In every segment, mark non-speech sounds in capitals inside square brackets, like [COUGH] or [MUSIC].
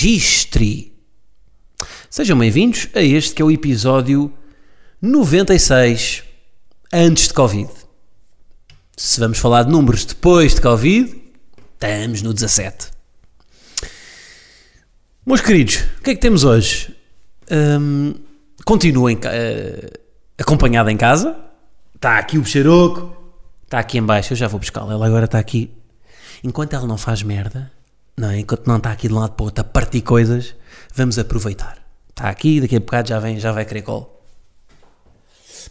agistre! Sejam bem-vindos a este que é o episódio 96, antes de Covid. Se vamos falar de números depois de Covid, estamos no 17. Meus queridos, o que é que temos hoje? Hum, continuem uh, acompanhado em casa. Está aqui o Bexaroco. Está aqui em baixo. Eu já vou buscá-la. Ela agora está aqui enquanto ela não faz merda, não é? enquanto não está aqui de um lado para o outro a partir coisas, vamos aproveitar. Está aqui, daqui a bocado já, vem, já vai querer colo.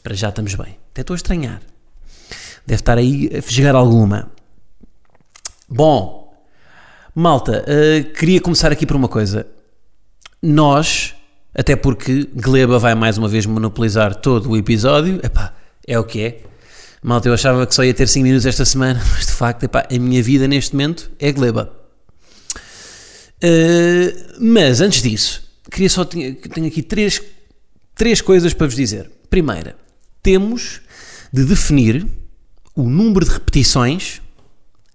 Para já estamos bem. Até estou a estranhar. Deve estar aí a chegar alguma. Bom, malta, uh, queria começar aqui por uma coisa. Nós, até porque Gleba vai mais uma vez monopolizar todo o episódio, epá, é o que é. Malta, eu achava que só ia ter 5 minutos esta semana, [LAUGHS] mas de facto, epá, a minha vida neste momento é gleba. Uh, mas antes disso, queria só tenho aqui três, três coisas para vos dizer. Primeira, temos de definir o número de repetições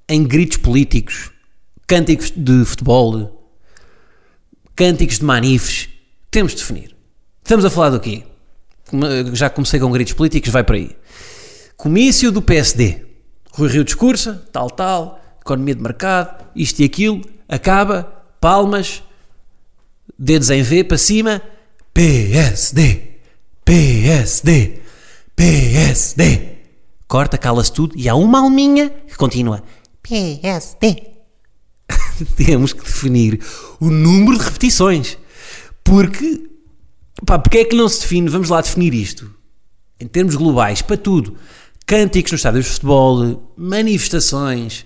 em gritos políticos, cânticos de futebol, cânticos de manifes. Temos de definir. Estamos a falar do quê? Já comecei com gritos políticos, vai para aí. Comício do PSD. Rui Rio discursa, tal, tal, economia de mercado, isto e aquilo, acaba, palmas, dedos em V para cima, PSD, PSD, PSD. Corta, cala-se tudo e há uma alminha que continua, PSD. [LAUGHS] Temos que definir o número de repetições. Porque, pá, porque é que não se define? Vamos lá definir isto. Em termos globais, para tudo cânticos nos estádios de futebol, manifestações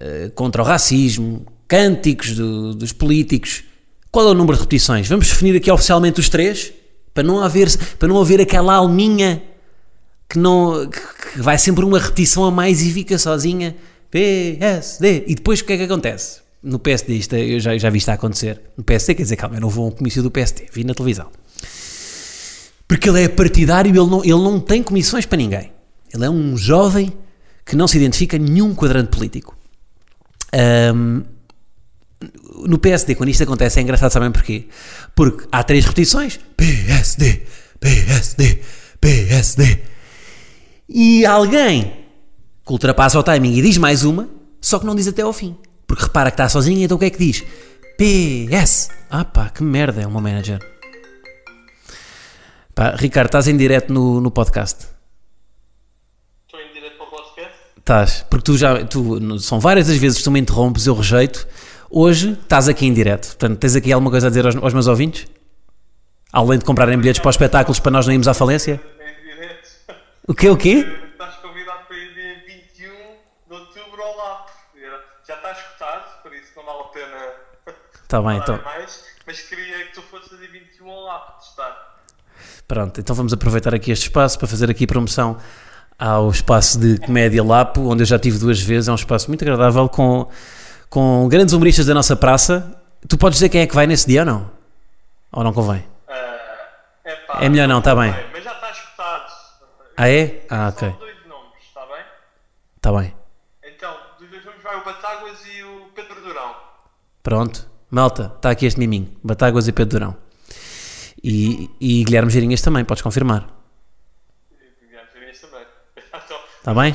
uh, contra o racismo, cânticos do, dos políticos. Qual é o número de repetições? Vamos definir aqui oficialmente os três, para não haver, para não haver aquela alminha que, não, que vai sempre uma repetição a mais e fica sozinha. PSD. E depois o que é que acontece? No PSD, isto, é, eu já, já vi isto a acontecer. No PSD, quer dizer, calma, eu não vou a um comício do PSD, vi na televisão. Porque ele é partidário ele não, ele não tem comissões para ninguém. Ele é um jovem que não se identifica a nenhum quadrante político. Um, no PSD, quando isto acontece, é engraçado, sabem porquê? Porque há três repetições: PSD, PSD, PSD. E alguém que ultrapassa o timing e diz mais uma, só que não diz até ao fim. Porque repara que está sozinho, então o que é que diz? PS. Ah pá, que merda é uma manager. Pá, Ricardo, estás em direto no, no podcast. Estás, porque tu já, tu, são várias as vezes que tu me interrompes, eu rejeito. Hoje estás aqui em direto. Portanto, tens aqui alguma coisa a dizer aos, aos meus ouvintes? Além de comprarem bilhetes para os espetáculos para nós não irmos à falência? O quê, o quê? Estás convidado para ir dia 21 de outubro ao LAP. Já está escutado, por isso não vale a pena. Está bem, então. Mais, mas queria que tu fosses dia 21 ao LAP testar. Pronto, então vamos aproveitar aqui este espaço para fazer aqui promoção ao espaço de comédia Lapo, onde eu já tive duas vezes. É um espaço muito agradável com, com grandes humoristas da nossa praça. Tu podes dizer quem é que vai nesse dia ou não? Ou não convém? Uh, epá, é melhor não, está bem. Mas já está escutado. Ah, é? Ah, ok. São dois nomes, está bem? Está bem. Então, dos dois nomes vai o Batáguas e o Pedro Durão. Pronto. Malta, está aqui este miminho. Batáguas e Pedro Durão. E, e Guilherme Geirinhas também, podes confirmar. [LAUGHS] Está bem?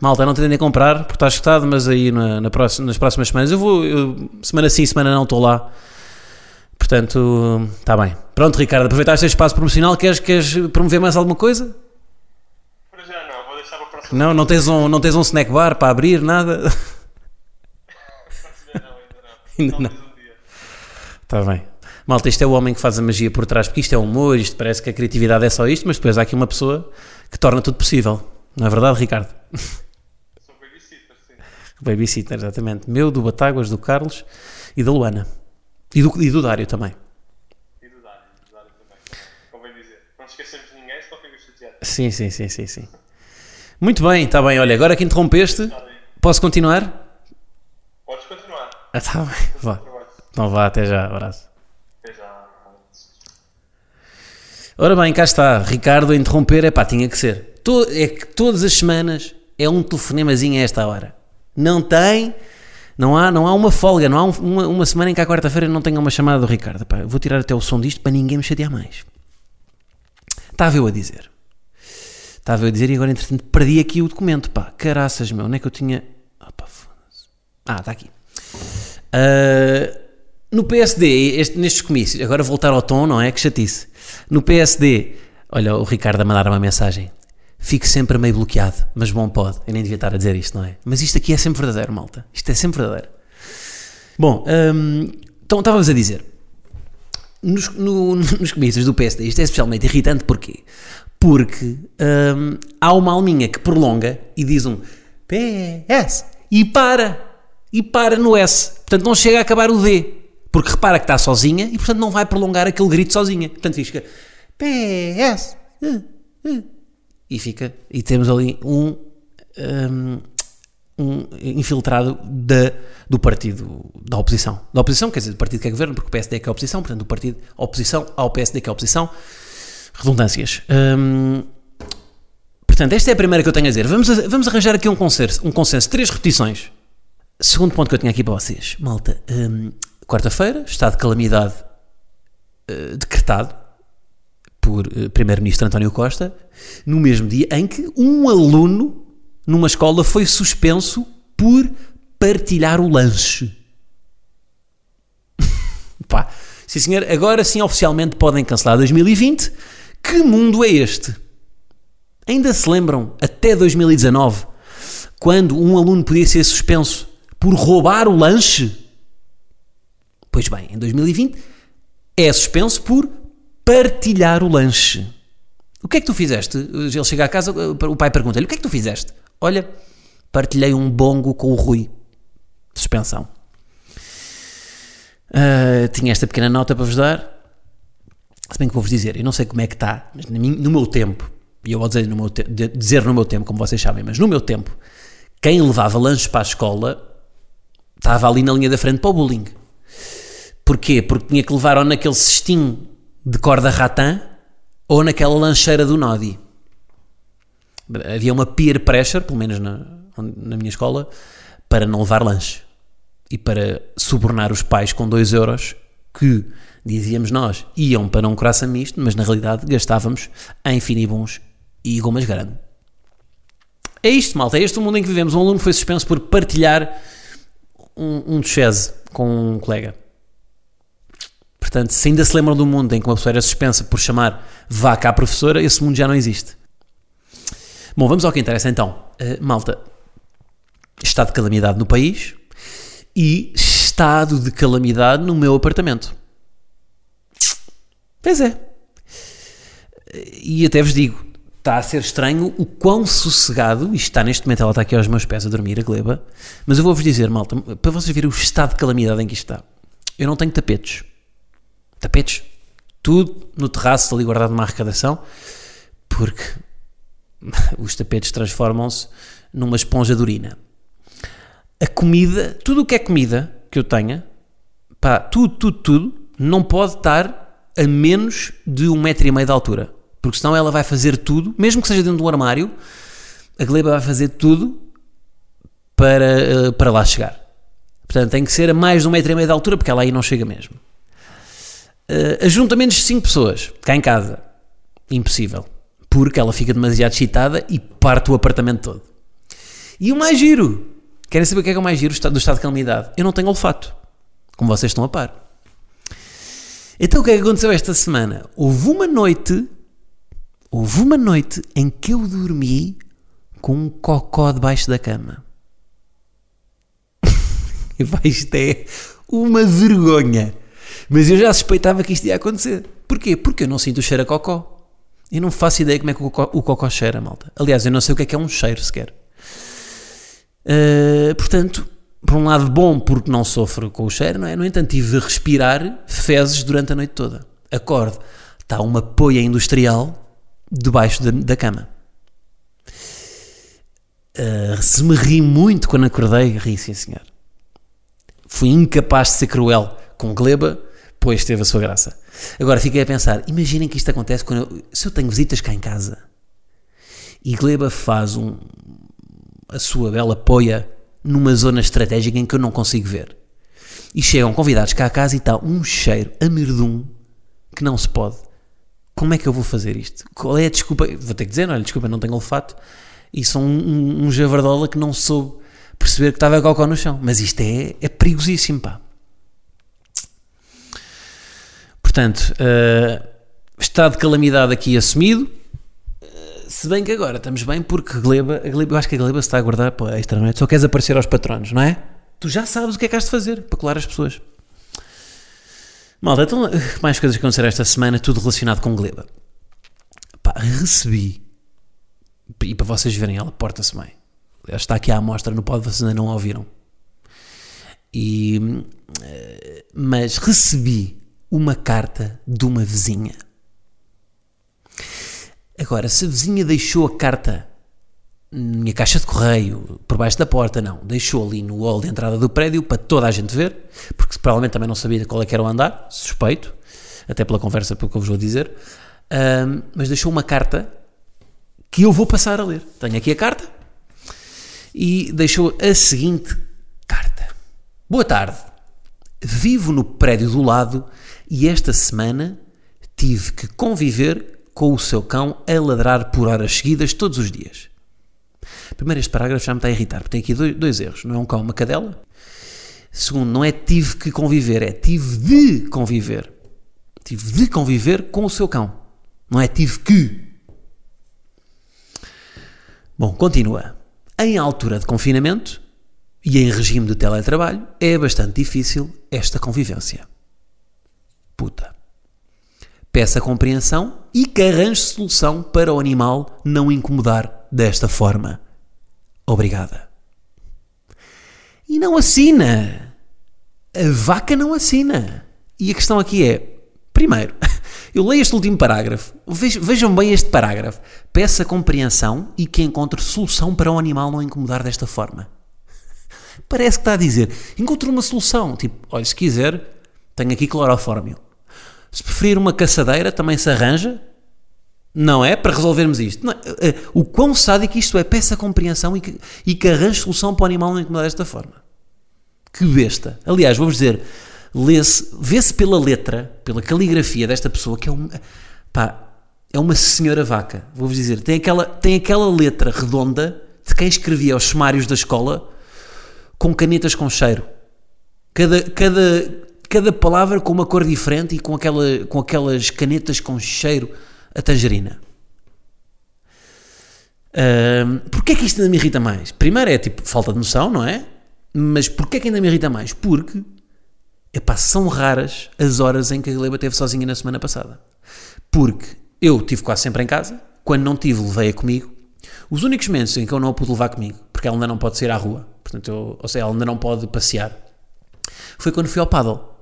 Malta, não tendem a comprar porque está escutado, mas aí na, na próxima, nas próximas semanas eu vou, eu, semana sim, semana não estou lá. Portanto, está bem. Pronto, Ricardo, aproveitar este espaço promocional, queres, queres promover mais alguma coisa? Para já não, vou deixar para a próxima. Não, não tens um, não tens um snack bar para abrir, nada? ainda não, ainda não. [LAUGHS] Ainda não. Está bem. Malta, isto é o homem que faz a magia por trás, porque isto é humor, isto parece que a criatividade é só isto, mas depois há aqui uma pessoa que torna tudo possível. Não é verdade, Ricardo? Sou babysitter, [LAUGHS] sim. Babysitter, exatamente. Meu, do Batáguas, do Carlos E da Luana. E do, e do Dário também. E do Dário, do Dário também. Convém dizer. Não esquecemos de ninguém, só fica chateado. Sim, sim, sim, sim, sim. Muito bem, está bem. Olha, agora que interrompeste, bem. posso continuar? Podes continuar. Ah, está bem. Vá. Então vá, até já. Abraço. Até já. Ora bem, cá está. Ricardo a interromper, é pá, tinha que ser. É que todas as semanas é um telefonemazinho a esta hora. Não tem, não há, não há uma folga, não há um- uma, uma semana em que à quarta-feira não tenha uma chamada do Ricardo. Pá, vou tirar até o som disto para ninguém me chatear mais. Estava eu a dizer. Estava eu a dizer e agora, entretanto, perdi aqui o documento. Pá, caraças, meu, onde é que eu tinha. Ah. Ah, está aqui. Ah, no PSD, este- nestes comícios, agora voltar ao tom, não é? Que chatice. No PSD, olha, o Ricardo a mandar uma mensagem. Fico sempre meio bloqueado, mas bom, pode. Eu nem devia estar a dizer isto, não é? Mas isto aqui é sempre verdadeiro, malta. Isto é sempre verdadeiro. Bom, hum, então estávamos a dizer. Nos, no- [LAUGHS] nos comícios do PSD, isto é especialmente irritante, porquê? Porque hum, há uma alminha que prolonga e diz um PS e para. E para no S. Portanto, não chega a acabar o D. Porque repara que está sozinha e, portanto, não vai prolongar aquele grito sozinha. Portanto, fica PS. uh, uh. E fica. E temos ali um. hum, um infiltrado da, do partido da oposição. Da oposição, quer dizer, do partido que é governo, porque o PSD é que é oposição, portanto, do partido oposição ao PSD que é oposição. Redundâncias. Hum, portanto, esta é a primeira que eu tenho a dizer. Vamos, vamos arranjar aqui um consenso, um consenso, três repetições. Segundo ponto que eu tinha aqui para vocês. Malta, hum, quarta-feira, estado de calamidade eh, decretado por eh, Primeiro-Ministro António Costa, no mesmo dia em que um aluno numa escola foi suspenso por partilhar o lanche. [LAUGHS] Pá, sim senhor, agora sim oficialmente podem cancelar 2020. Que mundo é este? Ainda se lembram, até 2019, quando um aluno podia ser suspenso por roubar o lanche? Pois bem, em 2020 é suspenso por partilhar o lanche. O que é que tu fizeste? Ele chega à casa, o pai pergunta-lhe: O que é que tu fizeste? Olha, partilhei um bongo com o Rui. Suspensão. Ah, tinha esta pequena nota para vos dar. Se bem que vou-vos dizer, eu não sei como é que está, mas no meu tempo, e eu vou dizer no, meu te- dizer no meu tempo, como vocês sabem, mas no meu tempo, quem levava lanches para a escola estava ali na linha da frente para o bullying. Porquê? Porque tinha que levar ou naquele cestinho de corda ratã ou naquela lancheira do Nodi. Havia uma peer pressure, pelo menos na, na minha escola, para não levar lanche. E para subornar os pais com 2 euros que, dizíamos nós, iam para um coração misto, mas na realidade gastávamos em finibuns e gomas grande. É isto, malta. É este o mundo em que vivemos. Um aluno foi suspenso por partilhar um, um com um colega. Portanto, se ainda se lembram do mundo em que uma pessoa era suspensa por chamar vaca à professora, esse mundo já não existe. Bom, vamos ao que interessa então. Uh, malta, estado de calamidade no país e estado de calamidade no meu apartamento. Pois é. E até vos digo, está a ser estranho o quão sossegado, isto está neste momento, ela está aqui aos meus pés a dormir, a gleba, mas eu vou-vos dizer, malta, para vocês verem o estado de calamidade em que isto está. Eu não tenho tapetes. Tapetes. Tudo no terraço ali guardado numa arrecadação, porque [LAUGHS] os tapetes transformam-se numa esponja de urina. A comida, tudo o que é comida que eu tenha, pá, tudo, tudo, tudo, não pode estar a menos de um metro e meio de altura. Porque senão ela vai fazer tudo, mesmo que seja dentro do armário, a gleba vai fazer tudo para, eh, para lá chegar. Portanto, tem que ser a mais de um metro e meio de altura, porque ela aí não chega mesmo. Uh, ajuntamentos de 5 pessoas, cá em casa, impossível. Porque ela fica demasiado excitada e parte o apartamento todo. E o mais giro, querem saber o que é, que é o mais giro do estado de calamidade? Eu não tenho olfato, como vocês estão a par. Então o que é que aconteceu esta semana? Houve uma noite, houve uma noite em que eu dormi com um cocó debaixo da cama. [LAUGHS] Isto é uma vergonha. Mas eu já suspeitava que isto ia acontecer. Porquê? Porque eu não sinto o cheiro a cocó. Eu não faço ideia como é que o cocó, o cocó cheira, malta. Aliás, eu não sei o que é que é um cheiro sequer. Uh, portanto, por um lado bom porque não sofro com o cheiro, não é? No entanto, tive de respirar fezes durante a noite toda. Acordo, está uma poia industrial debaixo da, da cama. Uh, se me ri muito quando acordei, ri sim senhor. Fui incapaz de ser cruel com Gleba, pois teve a sua graça. Agora fiquei a pensar, imaginem que isto acontece quando eu, se eu tenho visitas cá em casa e Gleba faz um, a sua bela poia numa zona estratégica em que eu não consigo ver. E chegam convidados cá a casa e está um cheiro a merdum que não se pode. Como é que eu vou fazer isto? Qual é a desculpa? Vou ter que dizer, olha, desculpa, não tenho olfato. E sou um, um, um javardola que não soube perceber que estava cocó no chão. Mas isto é, é perigosíssimo, pá. Portanto, uh, estado de calamidade aqui assumido. Se bem que agora estamos bem porque Gleba, Gleba, eu acho que a Gleba se está a guardar para a extra, não é? Só queres aparecer aos patronos, não é? Tu já sabes o que é que has de fazer para colar as pessoas. Malta, então, mais coisas que aconteceram esta semana, tudo relacionado com Gleba. Pá, recebi, e para vocês verem, ela porta-se bem. Está aqui à amostra no pod, vocês ainda não a ouviram. E, eh, mas recebi uma carta de uma vizinha Agora, se a vizinha deixou a carta na minha caixa de correio, por baixo da porta, não. Deixou ali no hall de entrada do prédio para toda a gente ver, porque provavelmente também não sabia qual é que era o andar, suspeito, até pela conversa, pelo que eu vos vou dizer. Um, mas deixou uma carta que eu vou passar a ler. Tenho aqui a carta e deixou a seguinte carta: Boa tarde. Vivo no prédio do lado e esta semana tive que conviver com o seu cão a ladrar por horas seguidas todos os dias. Primeiro, este parágrafo já me está a irritar, porque tem aqui dois, dois erros. Não é um cão, uma cadela. Segundo, não é tive que conviver, é tive de conviver. Tive de conviver com o seu cão. Não é tive que. Bom, continua. Em altura de confinamento e em regime de teletrabalho, é bastante difícil esta convivência. Puta. Peça compreensão e que arranje solução para o animal não incomodar desta forma. Obrigada. E não assina. A vaca não assina. E a questão aqui é: primeiro, [LAUGHS] eu leio este último parágrafo. Vejam bem este parágrafo. Peça compreensão e que encontre solução para o animal não incomodar desta forma. [LAUGHS] Parece que está a dizer: encontre uma solução. Tipo, olha, se quiser, tenho aqui clorofórmio. Se preferir uma caçadeira, também se arranja, não é? Para resolvermos isto. Não, é, é, o quão sádico isto é, peça compreensão e que, e que arranje solução para o animal não incomodar desta forma. Que besta. Aliás, vou-vos dizer, vê-se pela letra, pela caligrafia desta pessoa, que é uma, pá, é uma senhora vaca. Vou-vos dizer, tem aquela, tem aquela letra redonda de quem escrevia os sumários da escola com canetas com cheiro. Cada, cada, cada palavra com uma cor diferente e com, aquela, com aquelas canetas com cheiro a tangerina. Uh, porquê é que isto ainda me irrita mais? Primeiro é tipo falta de noção, não é? Mas porquê é que ainda me irrita mais? Porque epá, são raras as horas em que a Gleba esteve sozinha na semana passada. Porque eu estive quase sempre em casa, quando não tive, levei-a comigo. Os únicos momentos em que eu não a pude levar comigo, porque ela ainda não pode sair à rua, portanto, eu, ou seja, ela ainda não pode passear, foi quando fui ao paddle.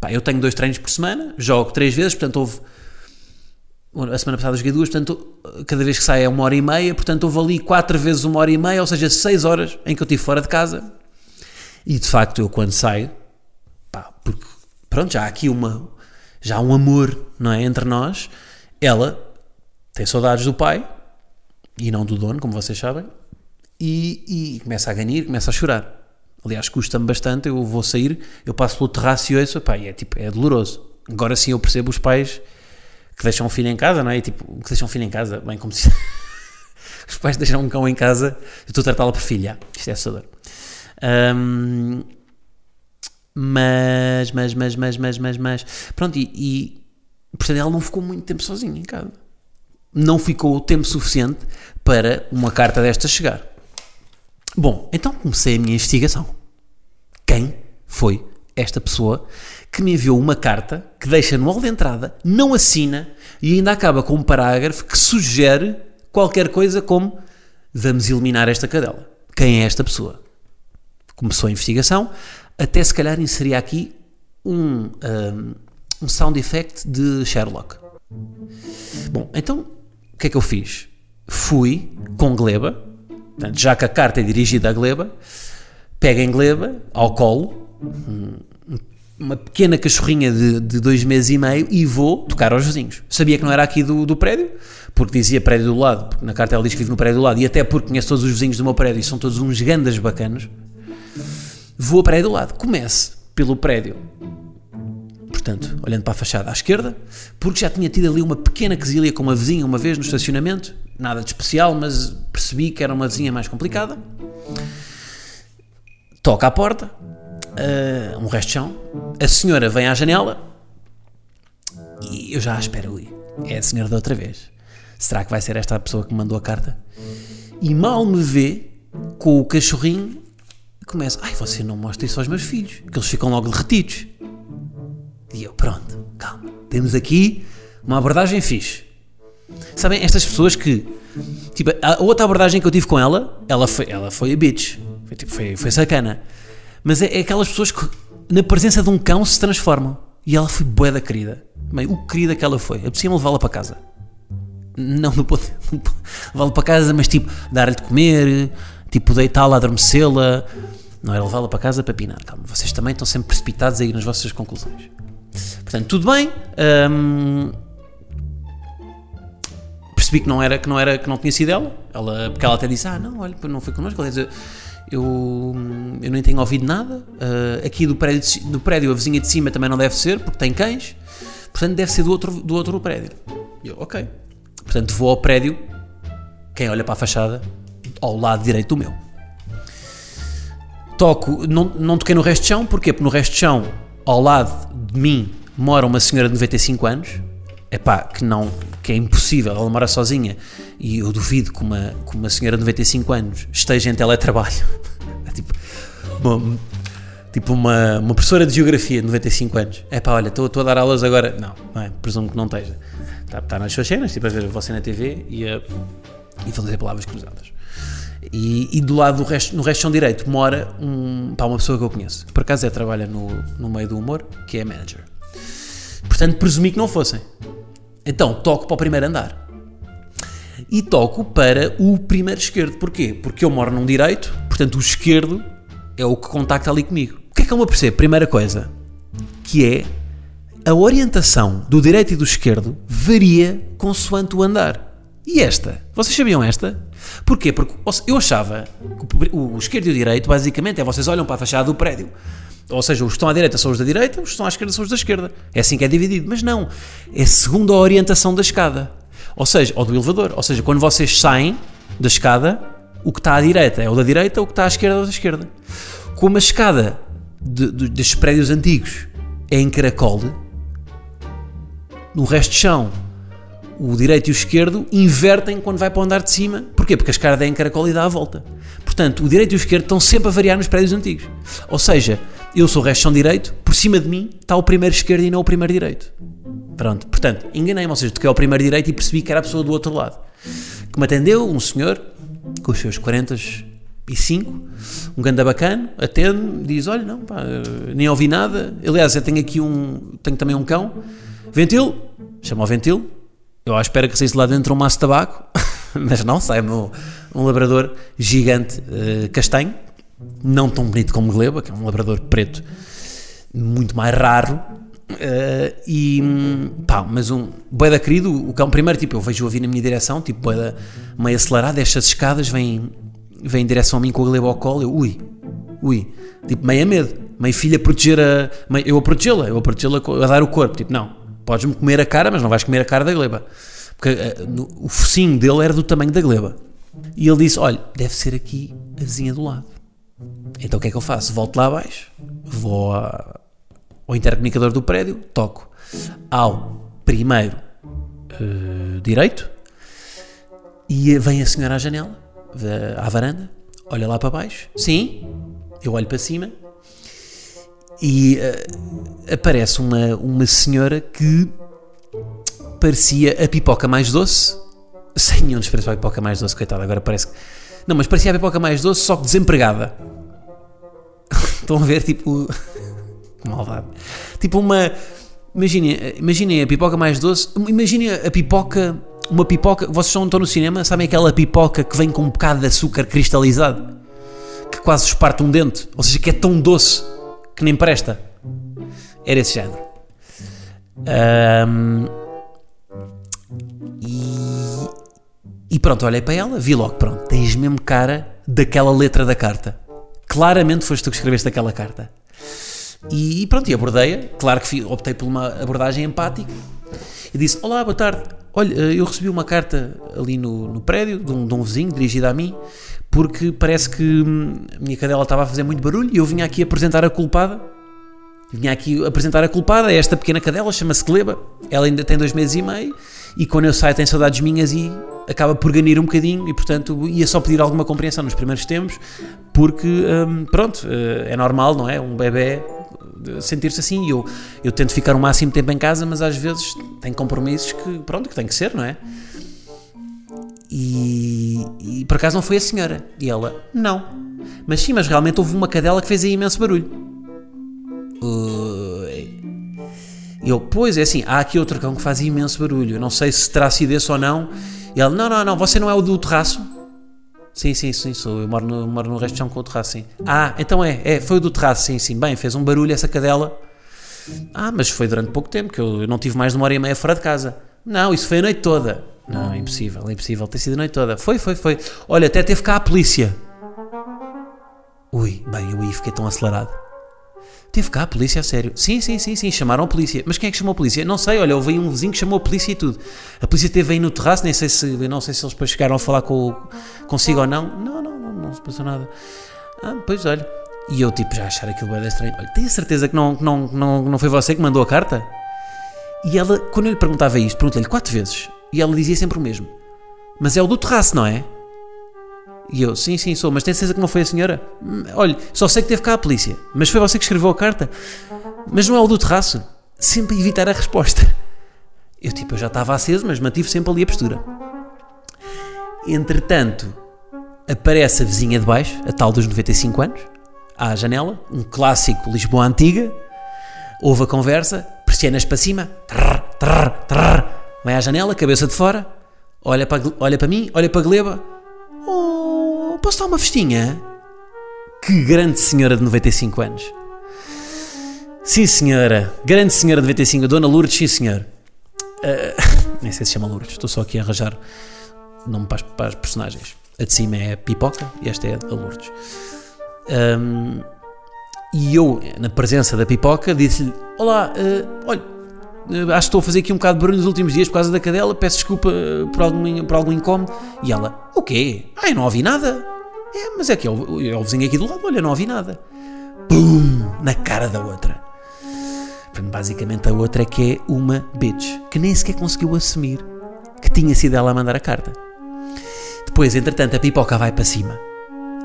Pá, eu tenho dois treinos por semana, jogo três vezes, portanto houve. A semana passada joguei duas, portanto, cada vez que sai é uma hora e meia, portanto houve ali quatro vezes uma hora e meia, ou seja, seis horas em que eu estive fora de casa. E de facto, eu quando saio, pá, porque pronto, já há aqui uma. Já há um amor, não é? Entre nós. Ela tem saudades do pai e não do dono, como vocês sabem, e, e começa a ganhar, começa a chorar. Aliás, custa-me bastante. Eu vou sair, eu passo pelo terraço e ouço, pá, é tipo, é doloroso. Agora sim eu percebo os pais que deixam o filho em casa, não é? E, tipo, que deixam o filho em casa, bem como se. [LAUGHS] os pais deixam um cão em casa, eu estou a tratá-lo por filha. Isto é assustador. Um, mas, mas, mas, mas, mas, mas, mas. Pronto, e, e portanto ela não ficou muito tempo sozinha em casa. Não ficou o tempo suficiente para uma carta desta chegar. Bom, então comecei a minha investigação. Quem foi esta pessoa que me enviou uma carta que deixa no hall de entrada, não assina e ainda acaba com um parágrafo que sugere qualquer coisa como vamos eliminar esta cadela. Quem é esta pessoa? Começou a investigação, até se calhar inseria aqui um, um, um sound effect de Sherlock. Bom, então o que é que eu fiz? Fui com Gleba, portanto, já que a carta é dirigida a Gleba, pega em Gleba, ao colo, uma pequena cachorrinha de, de dois meses e meio e vou tocar aos vizinhos. Sabia que não era aqui do, do prédio, porque dizia prédio do lado, porque na carta ela diz que vive no prédio do lado, e até porque conheço todos os vizinhos do meu prédio e são todos uns gandas bacanos. Vou ao prédio do lado. Comece pelo prédio portanto, olhando para a fachada à esquerda, porque já tinha tido ali uma pequena quesilha com uma vizinha uma vez no estacionamento, nada de especial, mas percebi que era uma vizinha mais complicada. Toca à porta, uh, um resto de chão, a senhora vem à janela e eu já espero, ui, é a senhora da outra vez. Será que vai ser esta a pessoa que me mandou a carta? E mal me vê com o cachorrinho, começa, ai, você não mostra isso aos meus filhos, que eles ficam logo derretidos. E eu, pronto, calma. Temos aqui uma abordagem fixe. Sabem, estas pessoas que. Tipo, a outra abordagem que eu tive com ela, ela foi, ela foi a bitch. Foi, tipo, foi, foi sacana. Mas é, é, aquelas pessoas que, na presença de um cão, se transformam. E ela foi bué da querida. Bem, o querida que ela foi. Eu preciso levá-la para casa. Não, não pode levá-la para casa, mas tipo, dar-lhe de comer, tipo, deitá-la, adormecê-la. Não era levá-la para casa para pinar. Calma, vocês também estão sempre precipitados aí nas vossas conclusões. Portanto, tudo bem. Um, percebi que não era que não era que não tinha sido ela. ela porque ela até disse: "Ah, não, olha, não foi connosco". Ela eu, eu nem tenho ouvido nada. Uh, aqui do prédio, do prédio, a vizinha de cima também não deve ser, porque tem cães. Portanto, deve ser do outro, do outro prédio. E eu, ok. Portanto, vou ao prédio. Quem olha para a fachada, ao lado direito do meu. Toco, não, não toquei no resto de chão, porquê? Porque no resto de chão, ao lado de mim, mora uma senhora de 95 anos, é pá, que não, que é impossível, ela mora sozinha e eu duvido que uma, que uma senhora de 95 anos esteja em teletrabalho. [LAUGHS] É tipo, uma, tipo uma, uma professora de geografia de 95 anos. É pá, olha, estou a dar aulas agora. Não, não é, presumo que não esteja. Está, está nas suas cenas, tipo a ver você na TV e a, e fazer palavras cruzadas. E, e, do lado do resto, no resto direito mora um, pá, uma pessoa que eu conheço. Por acaso é, trabalha no, no meio do humor, que é manager. Portanto, presumi que não fossem. Então, toco para o primeiro andar. E toco para o primeiro esquerdo. Porquê? Porque eu moro num direito, portanto, o esquerdo é o que contacta ali comigo. O que é que eu me apercebo? Primeira coisa, que é a orientação do direito e do esquerdo varia consoante o andar. E esta? Vocês sabiam esta? Porquê? Porque eu achava que o esquerdo e o direito, basicamente, é vocês olham para a fachada do prédio ou seja, os que estão à direita são os da direita, os que estão à esquerda são os da esquerda. É assim que é dividido. Mas não. É segundo a orientação da escada. Ou seja, ou do elevador. Ou seja, quando vocês saem da escada, o que está à direita é o da direita, o que está à esquerda é o da esquerda. Como a escada de, de, destes prédios antigos é em caracol, no resto de chão, o direito e o esquerdo invertem quando vai para o andar de cima. Porquê? Porque a escada é em caracol e dá a volta. Portanto, o direito e o esquerdo estão sempre a variar nos prédios antigos. Ou seja, eu sou o resto são direito, por cima de mim está o primeiro esquerdo e não o primeiro direito. Pronto, portanto, enganei-me, ou seja, toquei ao primeiro direito e percebi que era a pessoa do outro lado. Que me atendeu, um senhor, com os seus 45, um ganda bacana, atende, diz, olha, não, pá, nem ouvi nada, aliás, eu tenho aqui um, tenho também um cão, ventil, chama o ventil, eu à espera que saísse lá dentro um maço de tabaco, [LAUGHS] mas não, sai-me um, um labrador gigante uh, castanho, não tão bonito como Gleba, que é um labrador preto muito mais raro. Uh, e pá, mas um boeda querido, o cão primeiro, tipo, eu vejo-o a vir na minha direção, tipo, boeda meio acelerado, desce as escadas, vem, vem em direção a mim com a gleba ao colo, eu, ui, ui, tipo, meio a medo, meio filha a proteger a, meio, eu a protegê-la, eu a protegê-la, a dar o corpo, tipo, não, podes-me comer a cara, mas não vais comer a cara da gleba, porque uh, o focinho dele era do tamanho da gleba, e ele disse, olha, deve ser aqui a vizinha do lado, então o que é que eu faço? Volto lá abaixo, vou ao intercomunicador do prédio, toco ao primeiro uh, direito e vem a senhora à janela, à varanda, olha lá para baixo, sim, eu olho para cima e uh, aparece uma, uma senhora que parecia a pipoca mais doce, sem nenhum desprezo para a pipoca mais doce, coitada, agora parece que. Não, mas parecia a pipoca mais doce, só que desempregada. [LAUGHS] Estão a ver, tipo. [LAUGHS] Maldade. Tipo uma. Imaginem, imaginem a pipoca mais doce. Imaginem a pipoca. Uma pipoca. Vocês estão no cinema, sabem aquela pipoca que vem com um bocado de açúcar cristalizado? Que quase esparta um dente. Ou seja, que é tão doce que nem presta. Era esse género. Ahm, e, e pronto, olhei para ela, vi logo, pronto, tens mesmo cara daquela letra da carta. Claramente foste tu que escreveste aquela carta. E, e pronto, e abordei-a. Claro que fi- optei por uma abordagem empática. E disse: Olá, boa tarde. Olha, eh, eu recebi uma carta ali no, no prédio de um, de um vizinho dirigida a mim, porque parece que hum, a minha cadela estava a fazer muito barulho e eu vinha aqui apresentar a culpada. Vinha aqui apresentar a culpada, esta pequena cadela, chama-se Gleba. Ela ainda tem dois meses e meio e quando eu saio tem saudades minhas e acaba por ganir um bocadinho e portanto ia só pedir alguma compreensão nos primeiros tempos porque hum, pronto, eh, é normal, não é? Um bebê eh, sentir-se assim e eu, eu tento ficar o máximo tempo em casa mas às vezes tem compromissos que pronto, que tem que ser, não é? E, e por acaso não foi a senhora e ela, não mas sim, mas realmente houve uma cadela que fez aí imenso barulho Uh, e eu, pois é assim, há aqui outro cão que faz imenso barulho. Eu não sei se terá sido esse ou não. E ele, não, não, não, você não é o do terraço? Sim, sim, sim, sou. Eu moro no, moro no resto de chão com o terraço, sim. Ah, então é, é, foi o do terraço, sim, sim. Bem, fez um barulho essa cadela. Ah, mas foi durante pouco tempo, que eu, eu não tive mais de uma hora e meia fora de casa. Não, isso foi a noite toda. Não, é impossível, é impossível ter sido a noite toda. Foi, foi, foi. Olha, até teve cá a polícia. Ui, bem, eu aí fiquei tão acelerado. Teve cá a polícia, a sério. Sim, sim, sim, sim, chamaram a polícia. Mas quem é que chamou a polícia? Não sei, olha, houve aí um vizinho que chamou a polícia e tudo. A polícia esteve aí no terraço, nem sei se, não sei se eles depois chegaram a falar com, consigo ou não. Não, não, não, não se passou nada. Ah, pois olha. E eu tipo já achar aquilo bem estranho. Olha, tenho certeza que não, não, não, não foi você que mandou a carta? E ela, quando eu lhe perguntava isto, perguntei-lhe quatro vezes. E ela dizia sempre o mesmo. Mas é o do terraço, não é? E eu, sim, sim, sou, mas tem certeza que não foi a senhora? Hum, Olha, só sei que teve cá a polícia, mas foi você que escreveu a carta? Mas não é o do terraço? Sempre a evitar a resposta. Eu, tipo, eu já estava aceso, mas mantive sempre ali a postura. Entretanto, aparece a vizinha de baixo, a tal dos 95 anos, à janela, um clássico Lisboa Antiga, ouve a conversa, persianas para cima, trrr, trrr, trrr, vai à janela, cabeça de fora, olha para, olha para mim, olha para a Gleba, Oh, posso dar uma festinha? Que grande senhora de 95 anos. Sim, senhora. Grande senhora de 95. Dona Lourdes, sim, senhor. Ah, [LAUGHS] nem sei se chama Lourdes. Estou só aqui a arranjar nome para as, para as personagens. A de cima é a Pipoca e esta é a Lourdes. Ahm, e eu, na presença da Pipoca, disse-lhe: Olá, ah, olha, eh, acho que estou a fazer aqui um bocado de barulho nos últimos dias por causa da cadela, peço desculpa eh, por algum, por algum incómodo. E ela, o quê? Ah, eu não ouvi nada. É, mas é que é o, é o vizinho aqui do lado, olha, não ouvi nada. Pum! Na cara da outra. Basicamente a outra é que é uma bitch, que nem sequer conseguiu assumir que tinha sido ela a mandar a carta. Depois, entretanto, a pipoca vai para cima.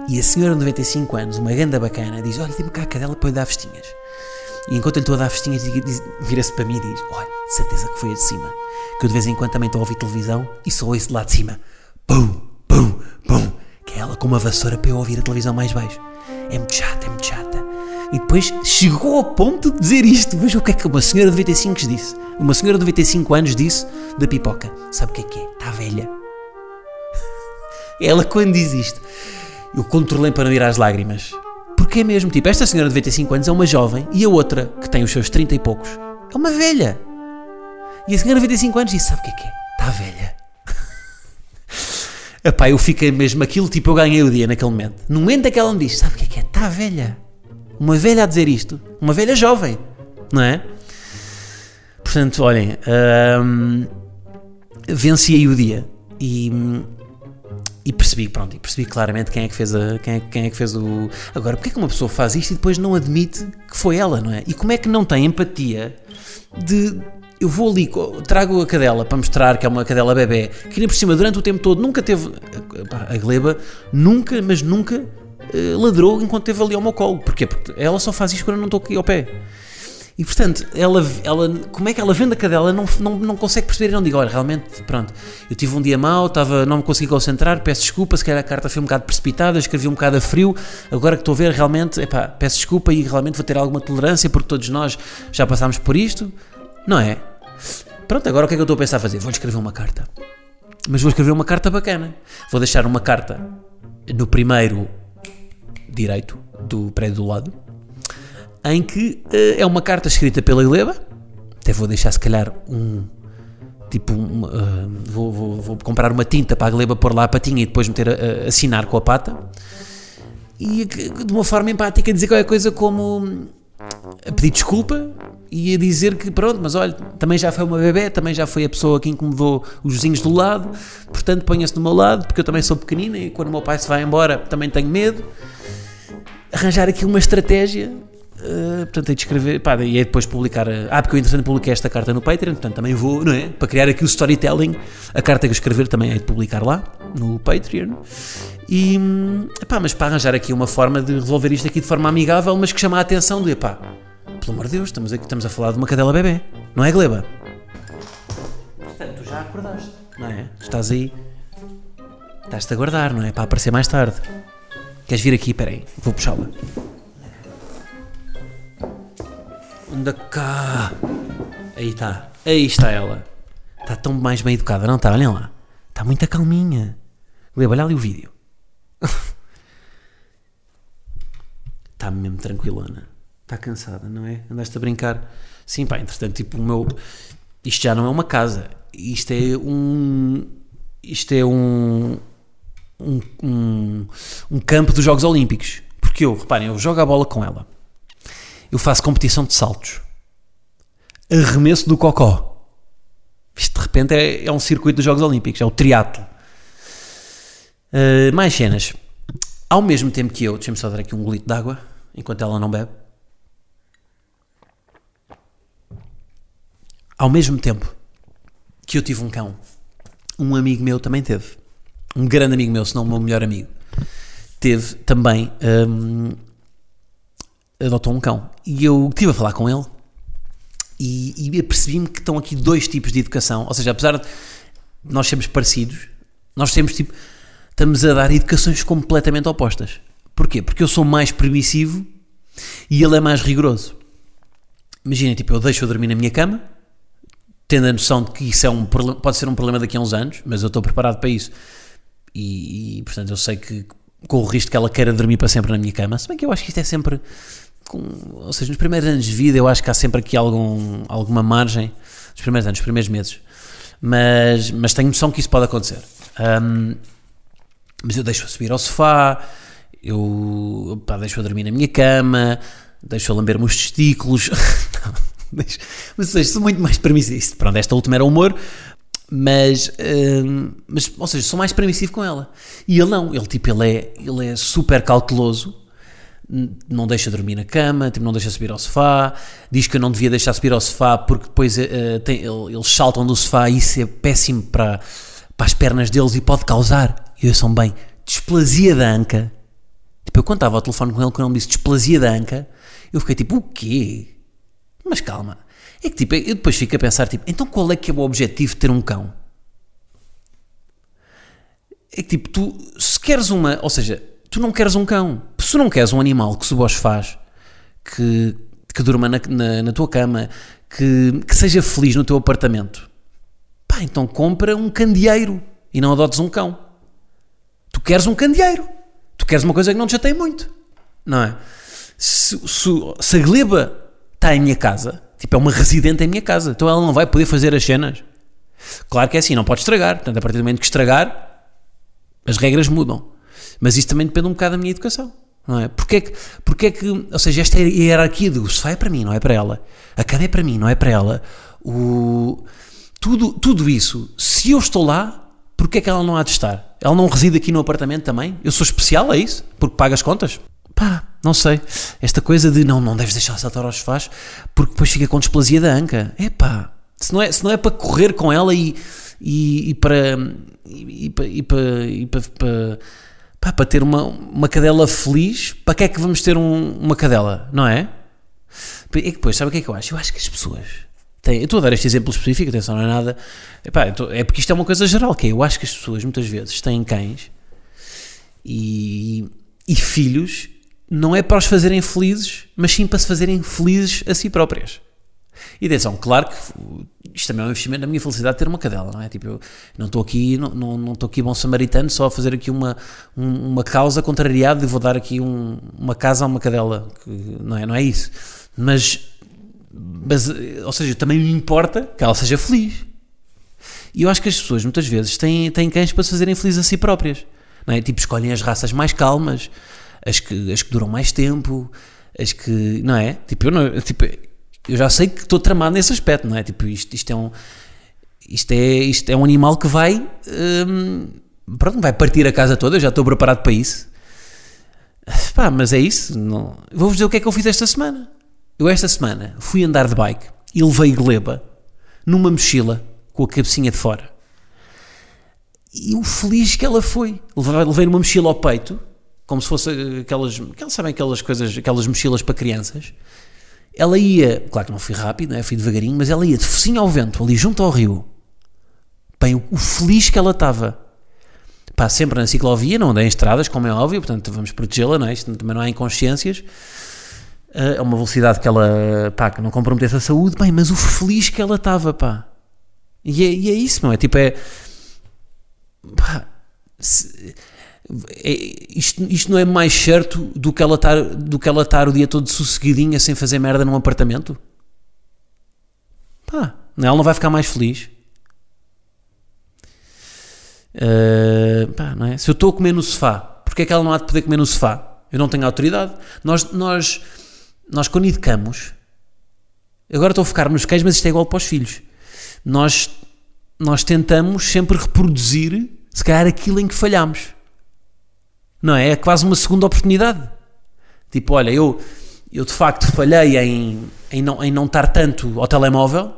E a senhora de 95 anos, uma ganda bacana, diz, olha, dê-me cá a cadela para eu dar festinhas. E enquanto eu lhe estou a dar festinhas, vira-se para mim e diz: Olha, certeza que foi a de cima. Que eu de vez em quando também estou a ouvir televisão e só ouço de lá de cima. Pum, pum, pum. Que é ela com uma vassoura para eu ouvir a televisão mais baixo. É muito chata, é muito chata. E depois chegou ao ponto de dizer isto. Veja o que é que uma senhora de 95 disse. Uma senhora de 95 anos disse da pipoca: Sabe o que é que é? Está velha. [LAUGHS] Ela, quando diz isto, eu controlei para não ir às lágrimas. Porque é mesmo, tipo, esta senhora de 95 anos é uma jovem e a outra, que tem os seus 30 e poucos, é uma velha. E a senhora de 95 anos disse: Sabe o que é que é? Está velha. [LAUGHS] Epá, eu fiquei mesmo aquilo, tipo, eu ganhei o dia naquele momento. No momento em que ela me diz: Sabe o que é que é? Está velha. Uma velha a dizer isto. Uma velha jovem. Não é? Portanto, olhem, hum, venci aí o dia. E. E percebi, pronto, e percebi claramente quem é que fez a, quem é, quem é que fez o. Agora, porque é que uma pessoa faz isto e depois não admite que foi ela, não é? E como é que não tem empatia de. Eu vou ali, trago a cadela para mostrar que é uma cadela bebê, que ainda por cima, durante o tempo todo, nunca teve. A gleba nunca, mas nunca eh, ladrou enquanto esteve ali ao meu colo. Porquê? Porque ela só faz isto quando eu não estou aqui ao pé. E portanto, ela, ela, como é que ela vende a cadela? Não, não, não consegue perceber e não digo, olha, realmente, pronto, eu tive um dia mau, estava, não me consegui concentrar, peço desculpa, se calhar a carta foi um bocado precipitada, escrevi um bocado a frio, agora que estou a ver, realmente, epá, peço desculpa e realmente vou ter alguma tolerância porque todos nós já passámos por isto, não é? Pronto, agora o que é que eu estou a pensar fazer? Vou escrever uma carta. Mas vou escrever uma carta bacana. Vou deixar uma carta no primeiro direito do prédio do lado em que uh, é uma carta escrita pela Ileba. Até vou deixar se calhar um. Tipo, um, uh, vou, vou, vou, comprar uma tinta para a Gleba pôr lá a patinha e depois meter a, a, assinar com a pata. E de uma forma empática dizer qualquer coisa como a pedir desculpa e a dizer que pronto, mas olha, também já foi uma bebê, também já foi a pessoa que incomodou os vizinhos do lado, portanto ponha-se do meu lado, porque eu também sou pequenina e quando o meu pai se vai embora também tenho medo. Arranjar aqui uma estratégia Uh, portanto, hei de escrever, pá, e é depois publicar. ah, porque eu entretanto publiquei esta carta no Patreon, portanto também vou, não é? Para criar aqui o storytelling, a carta que eu escrever também hei de publicar lá, no Patreon. E, pá, mas para arranjar aqui uma forma de resolver isto aqui de forma amigável, mas que chama a atenção do, pá, pelo amor de Deus, estamos, aqui, estamos a falar de uma cadela bebê, não é, Gleba? Portanto, tu já acordaste, não é? Tu estás aí, estás-te a guardar, não é? Para aparecer mais tarde. Queres vir aqui? Espera aí, vou puxá-la. Anda cá. Aí está. Aí está ela. Está tão mais bem educada, não está? Olhem lá. Está muito calminha. Leva, olha ali o vídeo. Está [LAUGHS] mesmo tranquilona. Está cansada, não é? Andaste a brincar. Sim, pá, entretanto, tipo, o meu. Isto já não é uma casa. Isto é um. Isto é um. Um, um, um campo dos Jogos Olímpicos. Porque eu, reparem, eu jogo a bola com ela eu faço competição de saltos. Arremesso do cocó. Isto de repente é, é um circuito dos Jogos Olímpicos, é o triatlo. Uh, mais cenas. Ao mesmo tempo que eu, deixa-me só dar aqui um golito de água, enquanto ela não bebe. Ao mesmo tempo que eu tive um cão, um amigo meu também teve. Um grande amigo meu, se não o meu melhor amigo. Teve também um, adotou um cão. E eu estive a falar com ele e, e percebi-me que estão aqui dois tipos de educação. Ou seja, apesar de nós sermos parecidos, nós temos tipo. Estamos a dar educações completamente opostas. Porquê? Porque eu sou mais permissivo e ele é mais rigoroso. Imagina, tipo, eu deixo-o dormir na minha cama, tendo a noção de que isso é um, pode ser um problema daqui a uns anos, mas eu estou preparado para isso. E, e portanto, eu sei que com o risco que ela queira dormir para sempre na minha cama. Se bem que eu acho que isto é sempre com, ou seja, nos primeiros anos de vida eu acho que há sempre aqui algum, alguma margem, nos primeiros anos, nos primeiros meses, mas, mas tenho noção que isso pode acontecer. Um, mas eu deixo-a subir ao sofá, eu deixo-a dormir na minha cama, deixo-a lamber-me os testículos. [LAUGHS] mas, seja, sou muito mais permissivo. Pronto, esta última era humor, mas, mas, ou seja, sou mais permissivo com ela. E ele não, ele tipo, ele é, ele é super cauteloso não deixa dormir na cama, tipo, não deixa subir ao sofá, diz que eu não devia deixar subir ao sofá porque depois uh, tem, eles saltam do sofá e isso é péssimo para, para as pernas deles e pode causar, e são bem, displasia da anca. Tipo, eu quando estava ao telefone com ele, quando ele me disse displasia da anca, eu fiquei tipo, o quê? Mas calma. É que tipo, eu depois fico a pensar, tipo, então qual é que é o objetivo de ter um cão? É que tipo, tu, se queres uma, ou seja, tu não queres um cão. Se não queres um animal que se vos faz, que, que durma na, na, na tua cama, que, que seja feliz no teu apartamento, pá, então compra um candeeiro e não adotes um cão. Tu queres um candeeiro. Tu queres uma coisa que não te chateie muito. Não é? Se, se, se a gleba está em minha casa, tipo, é uma residente em minha casa, então ela não vai poder fazer as cenas. Claro que é assim, não pode estragar. Portanto, a partir do momento que estragar, as regras mudam. Mas isso também depende um bocado da minha educação. Não é? Porque é que, porque é que ou seja, esta hierarquia de o sofá é para mim, não é para ela. A cama é para mim, não é para ela. O, tudo, tudo isso, se eu estou lá, porque é que ela não há de estar? Ela não reside aqui no apartamento também? Eu sou especial, é isso? Porque paga as contas? Pá, não sei. Esta coisa de não, não deves deixar saltar aos sofás porque depois fica com displasia da anca. É pá, se não é, se não é para correr com ela e, e, e para. E, e, e para, para Pá, para ter uma, uma cadela feliz, para que é que vamos ter um, uma cadela, não é? Que depois, sabe o que é que eu acho? Eu acho que as pessoas têm. Eu estou a dar este exemplo específico, atenção, não é nada. Epá, estou- é porque isto é uma coisa geral, que é, eu acho que as pessoas muitas vezes têm cães e, e filhos, não é para os fazerem felizes, mas sim para se fazerem felizes a si próprias. E atenção, claro que isto também é um investimento na minha felicidade ter uma cadela, não é? Tipo, eu não estou aqui, não, não, não estou aqui bom samaritano só a fazer aqui uma, um- uma causa contrariada e vou dar aqui um- uma casa a uma cadela, que não é, não é isso. Mas, mas, ou seja, também me importa que ela seja feliz. E eu acho que as pessoas muitas vezes têm, têm cães para se fazerem felizes a si próprias. Não é? Tipo, escolhem as raças mais calmas, as que, as que duram mais tempo, as que. Não é? Tipo, eu, não, tipo, eu já sei que estou tramado nesse aspecto, não é? Tipo, isto, isto é um. Isto é, isto é um animal que vai. hum, pronto, vai partir a casa toda, eu já estou preparado para isso. Pá, mas é isso. Vou-vos dizer o que é que eu fiz esta semana. Eu, esta semana, fui andar de bike e levei gleba numa mochila com a cabecinha de fora. E o feliz que ela foi. Levei numa mochila ao peito, como se fosse aquelas, aquelas sabem aquelas coisas, aquelas mochilas para crianças. Ela ia, claro que não fui rápido, né? fui devagarinho, mas ela ia de focinho ao vento, ali junto ao rio. Bem, o, o feliz que ela estava. Pá, sempre na ciclovia, não andei em estradas, como é óbvio, portanto vamos protegê-la, não é? Isto também não há inconsciências. Ah, É uma velocidade que ela, pá, que não compromete a saúde, bem, mas o feliz que ela estava, pá. E é, e é isso, não é? Tipo, é. Pá, se- é- isto, isto não é mais certo do que ela estar do que ela estar o dia todo sosseguidinha sem fazer merda num apartamento? Pá, ela não vai ficar mais feliz. Uh, pá, não é? Se eu estou a comer no sofá, porque é que ela não há de poder comer no sofá? Eu não tenho autoridade. Nós, nós, nós quando educamos, agora estou a focar nos cães, mas isto é igual para os filhos. Nós, nós tentamos sempre reproduzir, se calhar, aquilo em que falhamos. Não é? É quase uma segunda oportunidade. Tipo, olha, eu, eu de facto falhei em, em, não, em não estar tanto ao telemóvel,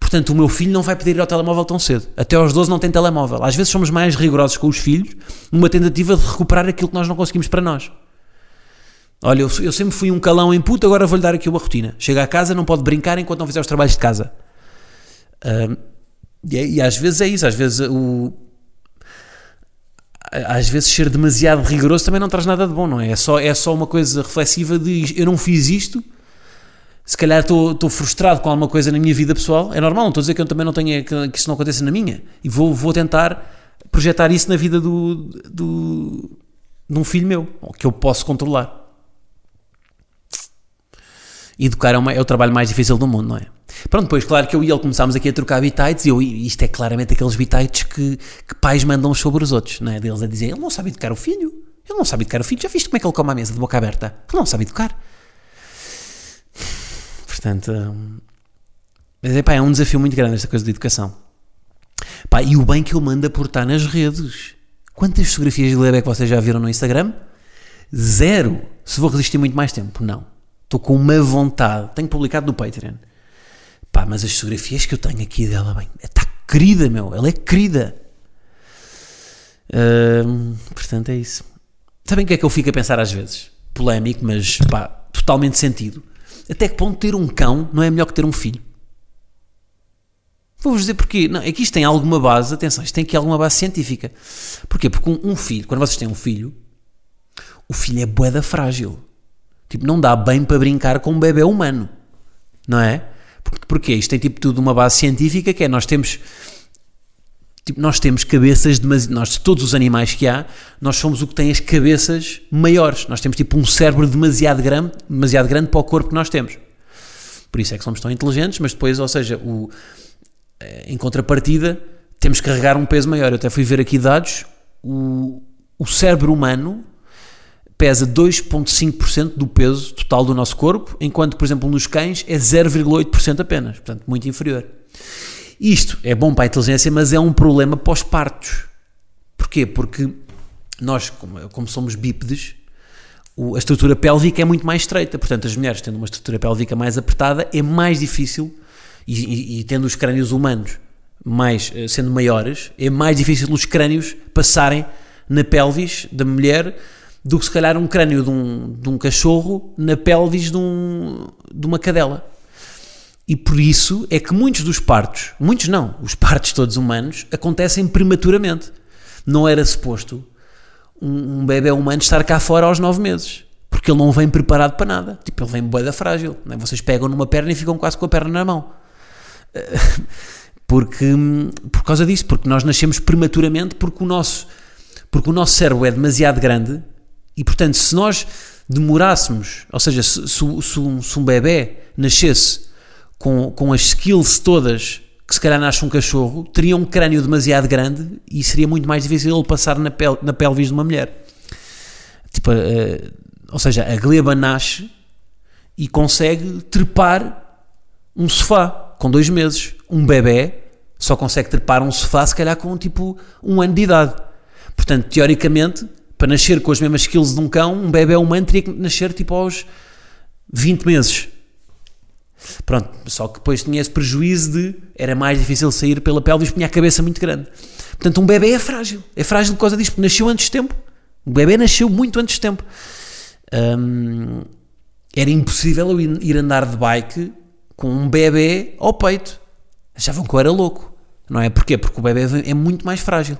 portanto o meu filho não vai poder ir ao telemóvel tão cedo. Até aos 12 não tem telemóvel. Às vezes somos mais rigorosos com os filhos, numa tentativa de recuperar aquilo que nós não conseguimos para nós. Olha, eu, eu sempre fui um calão em puto, agora vou-lhe dar aqui uma rotina. Chega a casa, não pode brincar enquanto não fizer os trabalhos de casa. E, é- e às vezes é isso, às vezes o, às vezes ser demasiado rigoroso também não traz nada de bom, não é? É só, é só uma coisa reflexiva de eu não fiz isto, se calhar estou frustrado com alguma coisa na minha vida pessoal, é normal, não estou a dizer que eu também não tenha, que, que isso não aconteça na minha, e vou, vou tentar projetar isso na vida do, do, de um filho meu, que eu posso controlar. Educar é, uma- é o trabalho mais difícil do mundo, não é? Pronto, depois, claro que eu e ele começámos aqui a trocar bitites e eu, isto é claramente aqueles bitites que, que pais mandam sobre os outros, não é? Deles a dizer, ele não sabe educar o filho, ele não sabe educar o filho, já viste como é que ele come à mesa de boca aberta? Ele não sabe educar. Portanto, hum, mas, epá, é um desafio muito grande esta coisa de educação. Pá, e o bem que ele manda por estar nas redes. Quantas fotografias de Lebe é que vocês já viram no Instagram? Zero. Se vou resistir muito mais tempo, não. Estou com uma vontade. Tenho publicado no Patreon. Pá, mas as fotografias que eu tenho aqui dela, bem, está querida, meu. Ela é querida. Hum, portanto, é isso. Sabem o que é que eu fico a pensar às vezes? Polémico, mas pá, totalmente sentido. Até que ponto ter um cão não é melhor que ter um filho? Vou-vos dizer porquê. Não, é que isto tem alguma base, atenção, isto tem aqui alguma base científica. Porquê? Porque um, um filho, quando vocês têm um filho, o filho é boeda frágil. Tipo, não dá bem para brincar com um bebê humano. Não é? Porque, porque isto tem tipo tudo uma base científica que é nós temos tipo, nós temos cabeças demasi- nós de todos os animais que há, nós somos o que tem as cabeças maiores. Nós temos tipo um cérebro demasiado grande, demasiado grande para o corpo que nós temos. Por isso é que somos tão inteligentes, mas depois, ou seja, o, eh, em contrapartida, temos que carregar um peso maior. Eu até fui ver aqui dados, o, o cérebro humano pesa 2,5% do peso total do nosso corpo, enquanto, por exemplo, nos cães é 0,8% apenas, portanto, muito inferior. Isto é bom para a inteligência, mas é um problema para os partos. Porquê? Porque nós, como, somos bípedes, a estrutura pélvica é muito mais estreita, portanto, as mulheres tendo uma estrutura pélvica mais apertada, é mais difícil, e, e- e tendo os crânios humanos mais, eh, sendo maiores, é mais difícil os crânios passarem na pelvis da mulher do que se calhar um crânio de um, de um cachorro na pelvis de, um, de uma cadela. E por isso é que muitos dos partos, muitos não, os partos todos humanos, acontecem prematuramente. Não era suposto um, um bebê humano estar cá fora aos nove meses. Porque ele não vem preparado para nada. Tipo, ele vem boeda frágil. Não é? Vocês pegam numa perna e ficam quase com a perna na mão. [LAUGHS] Porque, por causa disso, porque nós nascemos prematuramente porque o nosso, porque o nosso cérebro é demasiado grande e, portanto, se nós demorássemos, ou seja, se, se, se, um, se um bebê nascesse com, com as skills todas que se calhar nasce um cachorro, teria um crânio demasiado grande e seria muito mais difícil ele passar na, pel, na pelvis de uma mulher. Tipo, uh, ou seja, a gleba nasce e consegue trepar um sofá com dois meses. Um bebê só consegue trepar um sofá se calhar com tipo um ano de idade. Portanto, teoricamente, para nascer com as mesmas skills de um cão, um bebê humano teria que nascer tipo aos 20 meses. Pronto, só que depois tinha esse prejuízo de era mais difícil sair pela pelvis porque tinha a cabeça muito grande. Portanto, um bebê é frágil. É frágil por causa porque nasceu antes de tempo. O bebê nasceu muito antes de tempo. Hum, era impossível eu ir andar de bike com um bebê ao peito. Achavam que eu era louco. Não é? Porquê? Porque o bebê é muito mais frágil.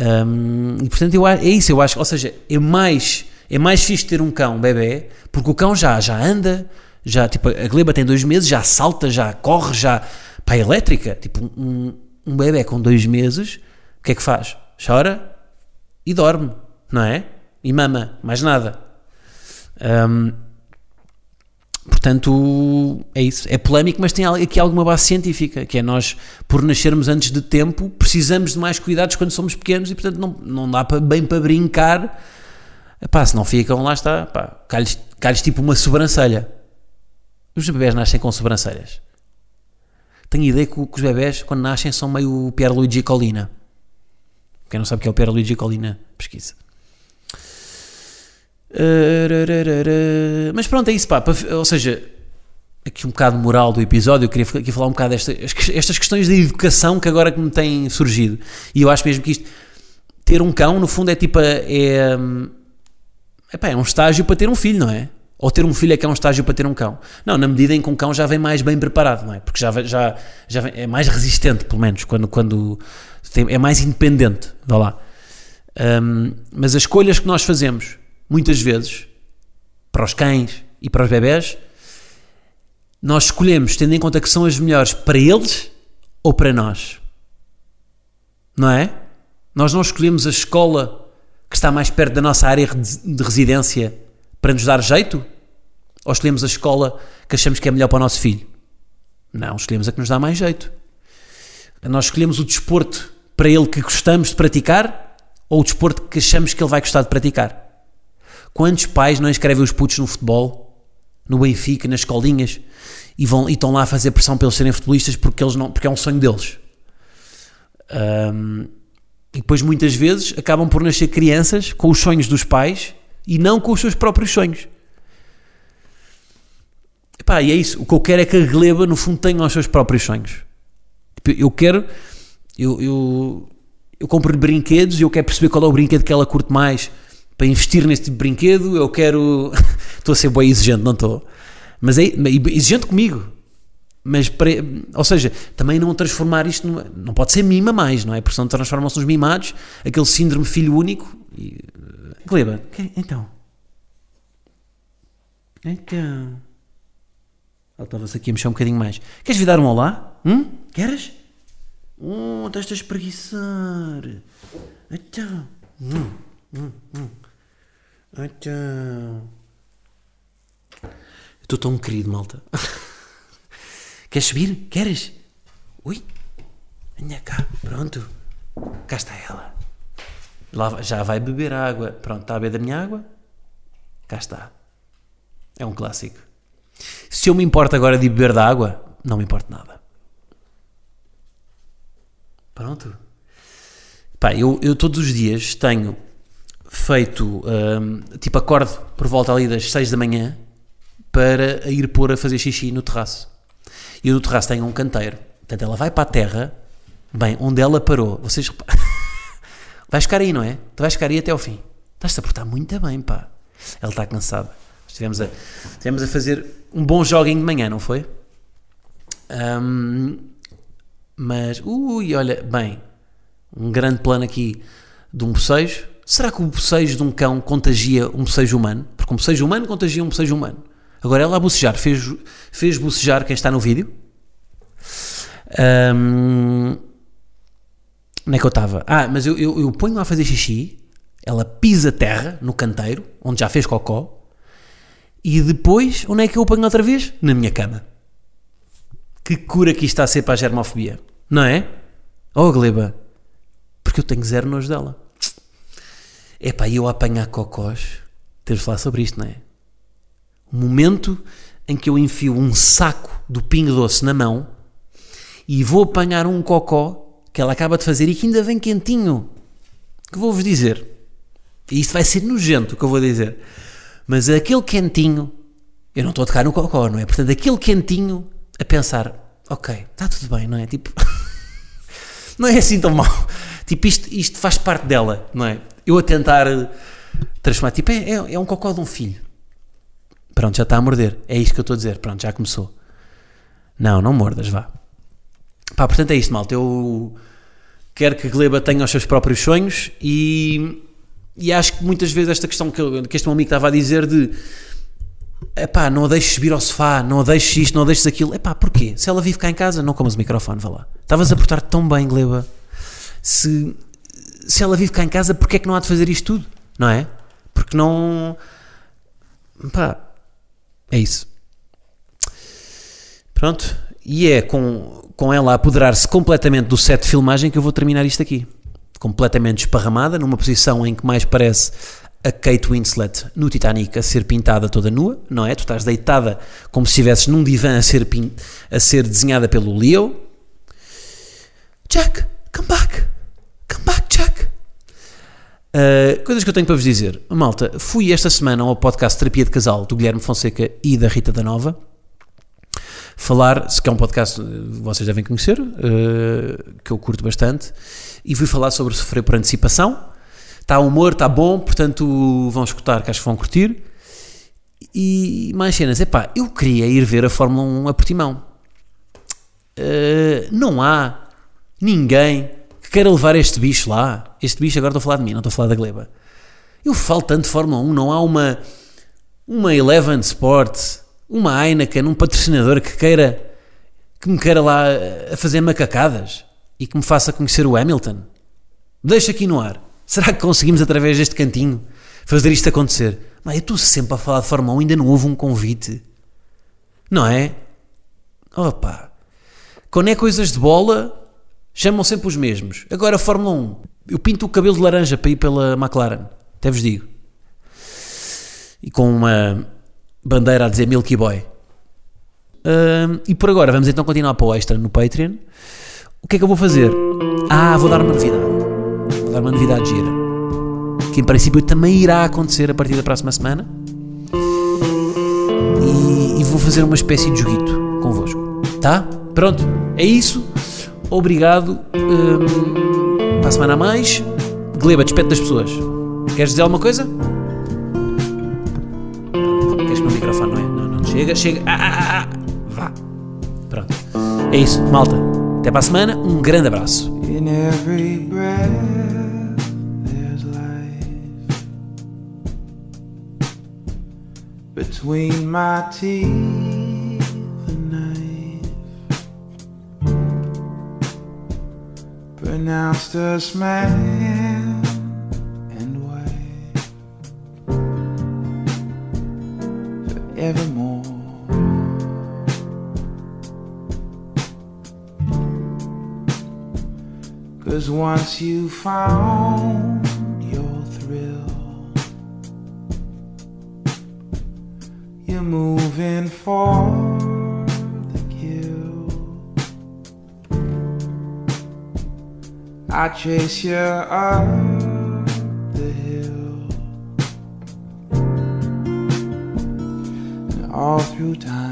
Hum, e portanto, eu, é isso, eu acho. Ou seja, é mais, é mais fixe ter um cão, um bebê, porque o cão já, já anda, já, tipo, a gleba tem dois meses, já salta, já corre, já. Pá, é elétrica. Tipo, um, um bebê com dois meses, o que é que faz? Chora e dorme, não é? E mama, mais nada. Um, portanto, é isso. É polémico, mas tem aqui alguma base científica, que é nós, por nascermos antes de tempo, precisamos de mais cuidados quando somos pequenos e, portanto, não, não dá para, bem para brincar. Pá, se não ficam, lá está. Cai-lhes tipo uma sobrancelha. Os bebés nascem com sobrancelhas. Tenho ideia que, que os bebés, quando nascem, são meio Pierluigi Colina. Quem não sabe o que é o Pierluigi Colina, pesquisa. Mas pronto, é isso, pá. Ou seja, aqui um bocado moral do episódio, eu queria aqui falar um bocado destas estas questões da educação que agora que me têm surgido. E eu acho mesmo que isto, ter um cão, no fundo, é tipo, é, é, é um estágio para ter um filho, não é? Ou ter um filho é que é um estágio para ter um cão. Não, na medida em que um cão já vem mais bem preparado, não é? Porque já, já, já vem, é mais resistente, pelo menos, quando, quando tem, é mais independente, vá lá. Um, mas as escolhas que nós fazemos, muitas vezes, para os cães e para os bebés, nós escolhemos tendo em conta que são as melhores para eles ou para nós. Não é? Nós não escolhemos a escola que está mais perto da nossa área de residência para nos dar jeito? Ou escolhemos a escola que achamos que é melhor para o nosso filho? Não, escolhemos a que nos dá mais jeito. Nós escolhemos o desporto para ele que gostamos de praticar ou o desporto que achamos que ele vai gostar de praticar? Quantos pais não escrevem os putos no futebol, no Benfica, nas escolinhas e, vão, e estão lá a fazer pressão para eles serem futebolistas porque, eles não, porque é um sonho deles? Um, e depois muitas vezes acabam por nascer crianças com os sonhos dos pais e não com os seus próprios sonhos. Epá, e é isso. O que eu quero é que a Gleba, no fundo, tenha os seus próprios sonhos. Tipo, eu quero. Eu, eu, eu compro-lhe brinquedos e eu quero perceber qual é o brinquedo que ela curte mais para investir nesse tipo de brinquedo. Eu quero. [LAUGHS] estou a ser bem exigente, não estou? Mas é exigente comigo. Mas, para, ou seja, também não transformar isto numa, não pode ser mima mais, não é? Porque senão transformam-se nos mimados, aquele síndrome filho único. E, Gleba, então. Então. Ela estava-se aqui a mexer um bocadinho mais. Queres vir dar um olá? Hum? Queres? Oh, estás a espreguiçar. Então. Hum, hum, hum. Então. Estou tão querido, malta. Queres subir? Queres? Ui. Venha cá. Pronto. Cá está ela. Lá já vai beber água. Pronto, está a beber da minha água? Cá está. É um clássico. Se eu me importo agora de beber da água, não me importa nada. Pronto. Pá, eu, eu todos os dias tenho feito, hum, tipo, acordo por volta ali das 6 da manhã para ir pôr a fazer xixi no terraço. E no terraço tenho um canteiro. Portanto, ela vai para a terra, bem, onde ela parou. Vocês [LAUGHS] Vais ficar aí, não é? Tu vais ficar aí até ao fim. Estás-te a portar muito bem, pá. Ela está cansada. Estivemos a, estivemos a fazer um bom joguinho de manhã, não foi? Ahm, mas, ui, olha, bem, um grande plano aqui de um bocejo. Será que o bocejo de um cão contagia um bocejo humano? Porque um bocejo humano contagia um bocejo humano. Agora ela a bocejar, fez, fez bocejar quem está no vídeo. Ahm, onde é que eu estava? Ah, mas eu, eu, eu ponho-a a fazer xixi, ela pisa terra no canteiro, onde já fez cocó, e depois, onde é que eu ponho outra vez? Na minha cama. Que cura que isto está a ser para a germofobia, não é? Oh, Gleba, porque eu tenho zero nojo dela. Epá, e eu a apanhar cocós, temos de falar sobre isto, não é? O momento em que eu enfio um saco do pingo doce na mão e vou apanhar um cocó que ela acaba de fazer e que ainda vem quentinho. Que vou-vos dizer. E isto vai ser nojento o que eu vou dizer. Mas aquele quentinho, eu não estou a tocar no cocó, não é? Portanto, aquele quentinho a pensar, ok, está tudo bem, não é? Tipo, [LAUGHS] não é assim tão mal. Tipo, isto, isto faz parte dela, não é? Eu a tentar transformar, tipo, é, é, é um cocó de um filho. Pronto, já está a morder. É isto que eu estou a dizer. Pronto, já começou. Não, não mordas, vá. Pá, portanto é isto, malta. Eu quero que Gleba tenha os seus próprios sonhos e, e acho que muitas vezes esta questão que, que este meu amigo estava a dizer de epá, não a deixes vir ao sofá, não a deixes isto, não a deixes aquilo. Epá, porquê? Se ela vive cá em casa, não comas o microfone, vá lá. Estavas a portar-te tão bem, Gleba. Se, se ela vive cá em casa, porquê é que não há de fazer isto tudo? Não é? Porque não... Pá, é isso. Pronto. E é com, com ela a apoderar-se completamente do set de filmagem que eu vou terminar isto aqui. Completamente esparramada, numa posição em que mais parece a Kate Winslet no Titanic a ser pintada toda nua, não é? Tu estás deitada como se estivesses num divã a ser, pin a ser desenhada pelo Leo. Jack, come back! Come back, Jack! Uh, coisas que eu tenho para vos dizer. Malta, fui esta semana ao podcast Terapia de Casal do Guilherme Fonseca e da Rita da Nova falar, se que é um podcast vocês devem conhecer, uh, que eu curto bastante, e fui falar sobre sofrer por antecipação. Está humor, está bom, portanto vão escutar que acho que vão curtir. E mais cenas, epá, eu queria ir ver a Fórmula 1 a Portimão. Uh, não há ninguém que queira levar este bicho lá. Este bicho, agora estou a falar de mim, não estou a falar da Gleba. Eu falo tanto de Fórmula 1, não há uma, uma Eleven Sport, uma Heineken, um patrocinador que queira que me queira lá a fazer macacadas e que me faça conhecer o Hamilton. Deixa aqui no ar. Será que conseguimos através deste cantinho fazer isto acontecer? Mas eu estou sempre a falar de Fórmula 1, ainda não houve um convite. Não é? Opa. Quando é coisas de bola, chamam sempre os mesmos. Agora Fórmula 1. Eu pinto o cabelo de laranja para ir pela McLaren. Até vos digo. E com uma bandeira a dizer Milky Boy. Um, e por agora vamos então continuar para o extra no Patreon. O que é que eu vou fazer? Ah, vou dar uma novidade. Vou dar uma novidade gira. Que em princípio também irá acontecer a partir da próxima semana. E, e vou fazer uma espécie de joguito convosco. Tá? Pronto. É isso. Obrigado. Um, para a semana a mais. Gleba, despede das pessoas. Queres dizer alguma coisa? Queres que o microfone não é? Não, não. Chega, chega. Ah, ah, ah, ah. Vá. Pronto. É isso, malta. Até para a semana. Um grande abraço. Between my teeth, Pronounced as man and wife. Forevermore. Cause once you found your thrill, you're moving for I chase you up the hill, and all through time.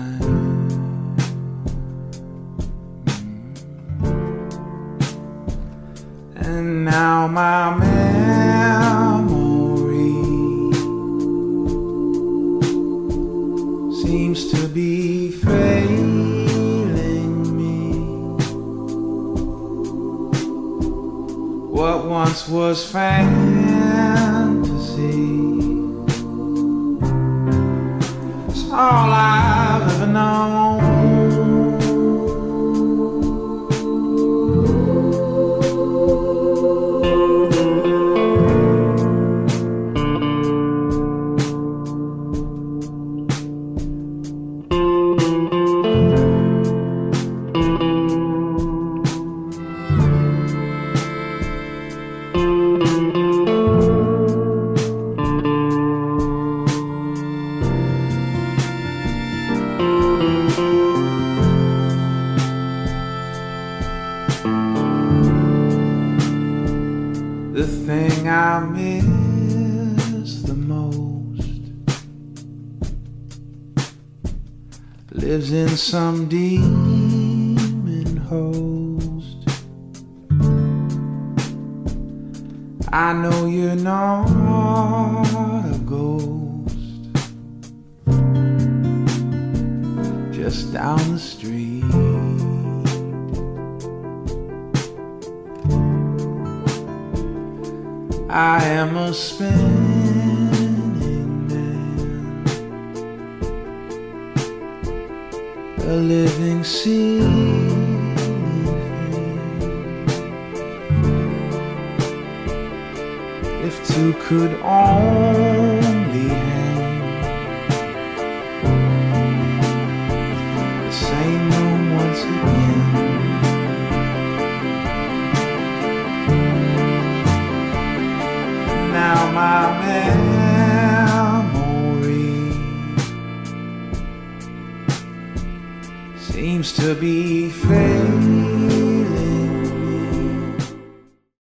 some deep